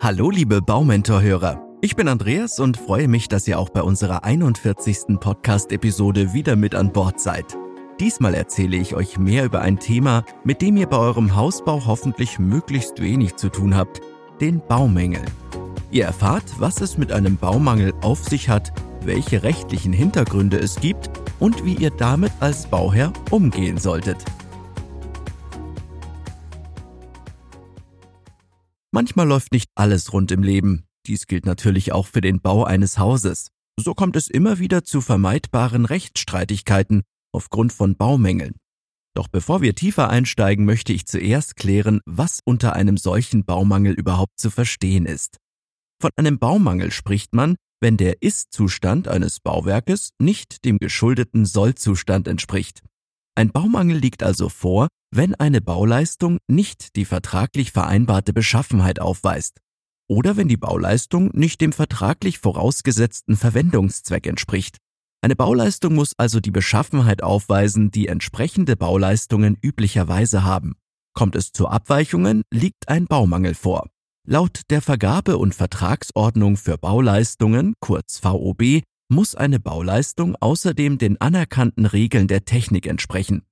Hallo liebe Baumentor-Hörer. Ich bin Andreas und freue mich, dass ihr auch bei unserer 41. Podcast-Episode wieder mit an Bord seid. Diesmal erzähle ich euch mehr über ein Thema, mit dem ihr bei eurem Hausbau hoffentlich möglichst wenig zu tun habt, den Baumängeln. Ihr erfahrt, was es mit einem Baumangel auf sich hat, welche rechtlichen Hintergründe es gibt und wie ihr damit als Bauherr umgehen solltet. Manchmal läuft nicht alles rund im Leben. Dies gilt natürlich auch für den Bau eines Hauses. So kommt es immer wieder zu vermeidbaren Rechtsstreitigkeiten aufgrund von Baumängeln. Doch bevor wir tiefer einsteigen, möchte ich zuerst klären, was unter einem solchen Baumangel überhaupt zu verstehen ist. Von einem Baumangel spricht man, wenn der Ist-Zustand eines Bauwerkes nicht dem geschuldeten Soll-Zustand entspricht. Ein Baumangel liegt also vor, wenn eine Bauleistung nicht die vertraglich vereinbarte Beschaffenheit aufweist oder wenn die Bauleistung nicht dem vertraglich vorausgesetzten Verwendungszweck entspricht. Eine Bauleistung muss also die Beschaffenheit aufweisen, die entsprechende Bauleistungen üblicherweise haben. Kommt es zu Abweichungen, liegt ein Baumangel vor. Laut der Vergabe- und Vertragsordnung für Bauleistungen, kurz VOB, muss eine Bauleistung außerdem den anerkannten Regeln der Technik entsprechen.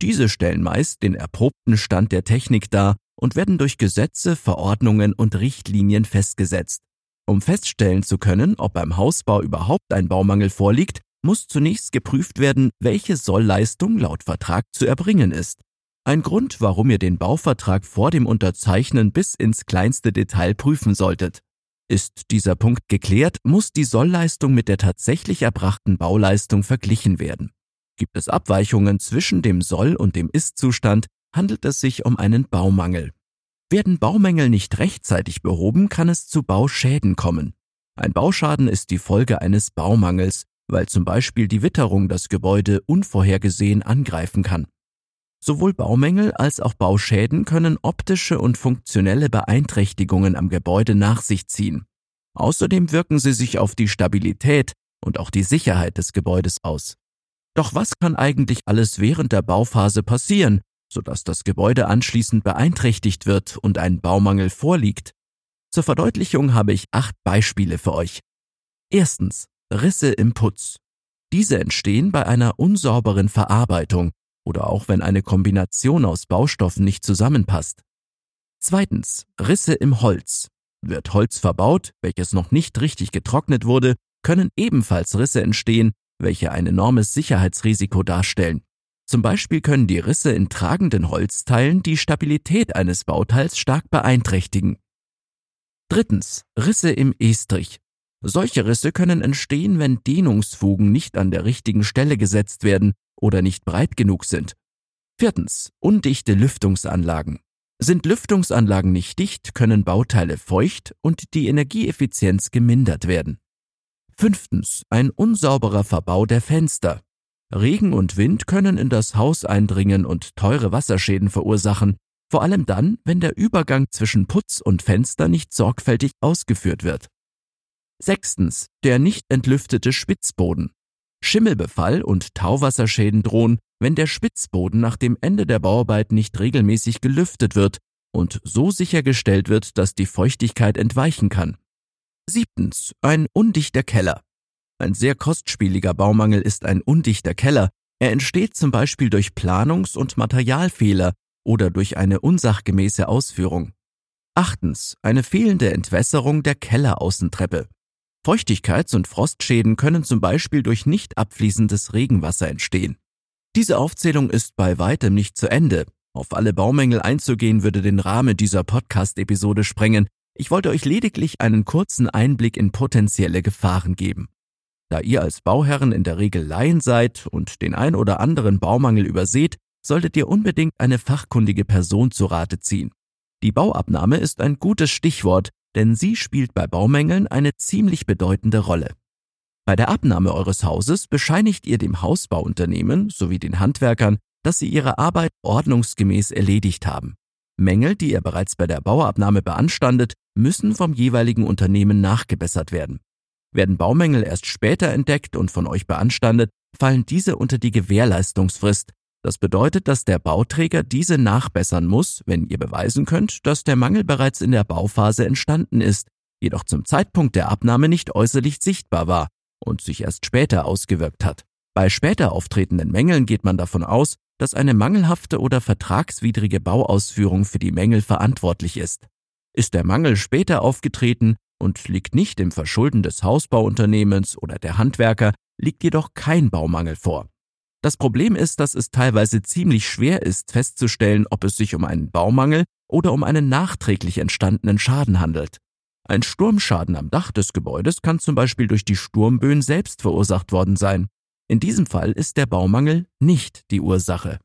Diese stellen meist den erprobten Stand der Technik dar und werden durch Gesetze, Verordnungen und Richtlinien festgesetzt. Um feststellen zu können, ob beim Hausbau überhaupt ein Baumangel vorliegt, muss zunächst geprüft werden, welche Sollleistung laut Vertrag zu erbringen ist. Ein Grund, warum ihr den Bauvertrag vor dem Unterzeichnen bis ins kleinste Detail prüfen solltet. Ist dieser Punkt geklärt, muss die Sollleistung mit der tatsächlich erbrachten Bauleistung verglichen werden. Gibt es Abweichungen zwischen dem Soll- und dem Ist-Zustand, handelt es sich um einen Baumangel. Werden Baumängel nicht rechtzeitig behoben, kann es zu Bauschäden kommen. Ein Bauschaden ist die Folge eines Baumangels, weil zum Beispiel die Witterung das Gebäude unvorhergesehen angreifen kann. Sowohl Baumängel als auch Bauschäden können optische und funktionelle Beeinträchtigungen am Gebäude nach sich ziehen. Außerdem wirken sie sich auf die Stabilität und auch die Sicherheit des Gebäudes aus. Doch was kann eigentlich alles während der Bauphase passieren, sodass das Gebäude anschließend beeinträchtigt wird und ein Baumangel vorliegt? Zur Verdeutlichung habe ich acht Beispiele für euch. Erstens Risse im Putz. Diese entstehen bei einer unsauberen Verarbeitung oder auch wenn eine Kombination aus Baustoffen nicht zusammenpasst. Zweitens, Risse im Holz. Wird Holz verbaut, welches noch nicht richtig getrocknet wurde, können ebenfalls Risse entstehen, welche ein enormes Sicherheitsrisiko darstellen. Zum Beispiel können die Risse in tragenden Holzteilen die Stabilität eines Bauteils stark beeinträchtigen. Drittens, Risse im Estrich. Solche Risse können entstehen, wenn Dehnungsfugen nicht an der richtigen Stelle gesetzt werden oder nicht breit genug sind. Viertens. Undichte Lüftungsanlagen. Sind Lüftungsanlagen nicht dicht, können Bauteile feucht und die Energieeffizienz gemindert werden. Fünftens. Ein unsauberer Verbau der Fenster. Regen und Wind können in das Haus eindringen und teure Wasserschäden verursachen, vor allem dann, wenn der Übergang zwischen Putz und Fenster nicht sorgfältig ausgeführt wird. Sechstens. Der nicht entlüftete Spitzboden. Schimmelbefall und Tauwasserschäden drohen, wenn der Spitzboden nach dem Ende der Bauarbeit nicht regelmäßig gelüftet wird und so sichergestellt wird, dass die Feuchtigkeit entweichen kann. Siebtens. Ein undichter Keller. Ein sehr kostspieliger Baumangel ist ein undichter Keller. Er entsteht zum Beispiel durch Planungs- und Materialfehler oder durch eine unsachgemäße Ausführung. Achtens. Eine fehlende Entwässerung der Kelleraußentreppe. Feuchtigkeits- und Frostschäden können zum Beispiel durch nicht abfließendes Regenwasser entstehen. Diese Aufzählung ist bei weitem nicht zu Ende. Auf alle Baumängel einzugehen würde den Rahmen dieser Podcast-Episode sprengen. Ich wollte euch lediglich einen kurzen Einblick in potenzielle Gefahren geben. Da ihr als Bauherren in der Regel Laien seid und den ein oder anderen Baumangel überseht, solltet ihr unbedingt eine fachkundige Person zu Rate ziehen. Die Bauabnahme ist ein gutes Stichwort, denn sie spielt bei Baumängeln eine ziemlich bedeutende Rolle. Bei der Abnahme eures Hauses bescheinigt ihr dem Hausbauunternehmen sowie den Handwerkern, dass sie ihre Arbeit ordnungsgemäß erledigt haben. Mängel, die ihr bereits bei der Bauabnahme beanstandet, müssen vom jeweiligen Unternehmen nachgebessert werden. Werden Baumängel erst später entdeckt und von euch beanstandet, fallen diese unter die Gewährleistungsfrist, Das bedeutet, dass der Bauträger diese nachbessern muss, wenn ihr beweisen könnt, dass der Mangel bereits in der Bauphase entstanden ist, jedoch zum Zeitpunkt der Abnahme nicht äußerlich sichtbar war und sich erst später ausgewirkt hat. Bei später auftretenden Mängeln geht man davon aus, dass eine mangelhafte oder vertragswidrige Bauausführung für die Mängel verantwortlich ist. Ist der Mangel später aufgetreten und liegt nicht im Verschulden des Hausbauunternehmens oder der Handwerker, liegt jedoch kein Baumangel vor. Das Problem ist, dass es teilweise ziemlich schwer ist festzustellen, ob es sich um einen Baumangel oder um einen nachträglich entstandenen Schaden handelt. Ein Sturmschaden am Dach des Gebäudes kann zum Beispiel durch die Sturmböen selbst verursacht worden sein. In diesem Fall ist der Baumangel nicht die Ursache.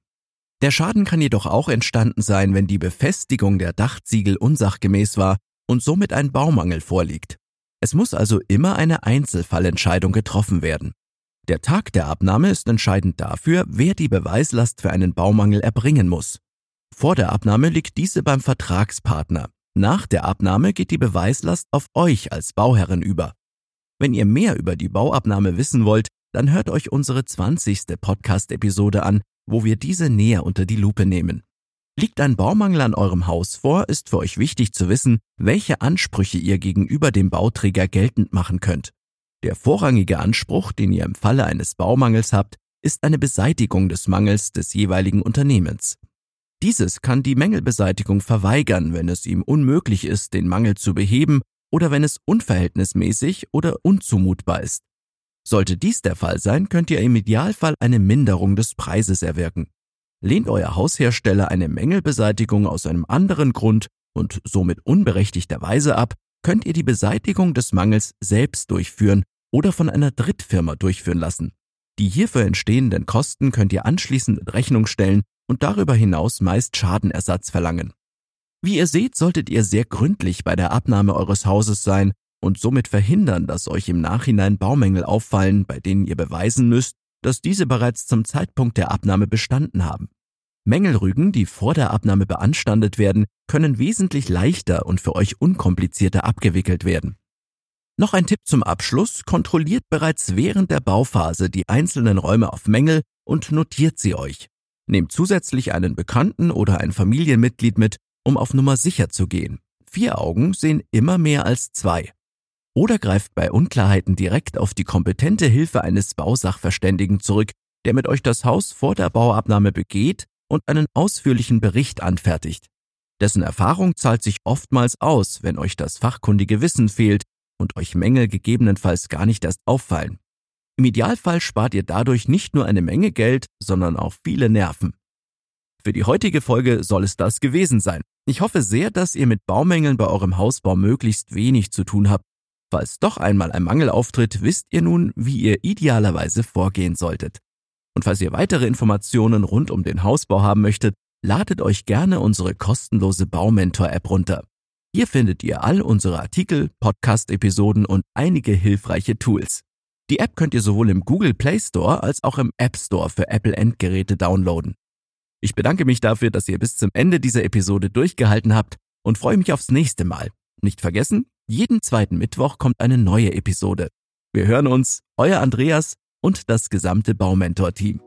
Der Schaden kann jedoch auch entstanden sein, wenn die Befestigung der Dachziegel unsachgemäß war und somit ein Baumangel vorliegt. Es muss also immer eine Einzelfallentscheidung getroffen werden. Der Tag der Abnahme ist entscheidend dafür, wer die Beweislast für einen Baumangel erbringen muss. Vor der Abnahme liegt diese beim Vertragspartner. Nach der Abnahme geht die Beweislast auf euch als Bauherren über. Wenn ihr mehr über die Bauabnahme wissen wollt, dann hört euch unsere 20. Podcast-Episode an, wo wir diese näher unter die Lupe nehmen. Liegt ein Baumangel an eurem Haus vor, ist für euch wichtig zu wissen, welche Ansprüche ihr gegenüber dem Bauträger geltend machen könnt. Der vorrangige Anspruch, den ihr im Falle eines Baumangels habt, ist eine Beseitigung des Mangels des jeweiligen Unternehmens. Dieses kann die Mängelbeseitigung verweigern, wenn es ihm unmöglich ist, den Mangel zu beheben oder wenn es unverhältnismäßig oder unzumutbar ist. Sollte dies der Fall sein, könnt ihr im Idealfall eine Minderung des Preises erwirken. Lehnt euer Haushersteller eine Mängelbeseitigung aus einem anderen Grund und somit unberechtigterweise ab, könnt ihr die Beseitigung des Mangels selbst durchführen oder von einer Drittfirma durchführen lassen. Die hierfür entstehenden Kosten könnt ihr anschließend in Rechnung stellen und darüber hinaus meist Schadenersatz verlangen. Wie ihr seht, solltet ihr sehr gründlich bei der Abnahme eures Hauses sein und somit verhindern, dass euch im Nachhinein Baumängel auffallen, bei denen ihr beweisen müsst, dass diese bereits zum Zeitpunkt der Abnahme bestanden haben. Mängelrügen, die vor der Abnahme beanstandet werden, können wesentlich leichter und für euch unkomplizierter abgewickelt werden. Noch ein Tipp zum Abschluss, kontrolliert bereits während der Bauphase die einzelnen Räume auf Mängel und notiert sie euch. Nehmt zusätzlich einen Bekannten oder ein Familienmitglied mit, um auf Nummer sicher zu gehen. Vier Augen sehen immer mehr als zwei. Oder greift bei Unklarheiten direkt auf die kompetente Hilfe eines Bausachverständigen zurück, der mit euch das Haus vor der Bauabnahme begeht und einen ausführlichen Bericht anfertigt. Dessen Erfahrung zahlt sich oftmals aus, wenn euch das fachkundige Wissen fehlt und euch Mängel gegebenenfalls gar nicht erst auffallen. Im Idealfall spart ihr dadurch nicht nur eine Menge Geld, sondern auch viele Nerven. Für die heutige Folge soll es das gewesen sein. Ich hoffe sehr, dass ihr mit Baumängeln bei eurem Hausbau möglichst wenig zu tun habt. Falls doch einmal ein Mangel auftritt, wisst ihr nun, wie ihr idealerweise vorgehen solltet. Und falls ihr weitere Informationen rund um den Hausbau haben möchtet, ladet euch gerne unsere kostenlose Baumentor-App runter. Hier findet ihr all unsere Artikel, Podcast-Episoden und einige hilfreiche Tools. Die App könnt ihr sowohl im Google Play Store als auch im App Store für Apple Endgeräte downloaden. Ich bedanke mich dafür, dass ihr bis zum Ende dieser Episode durchgehalten habt und freue mich aufs nächste Mal. Nicht vergessen, jeden zweiten Mittwoch kommt eine neue Episode. Wir hören uns, euer Andreas und das gesamte Baumentor-Team.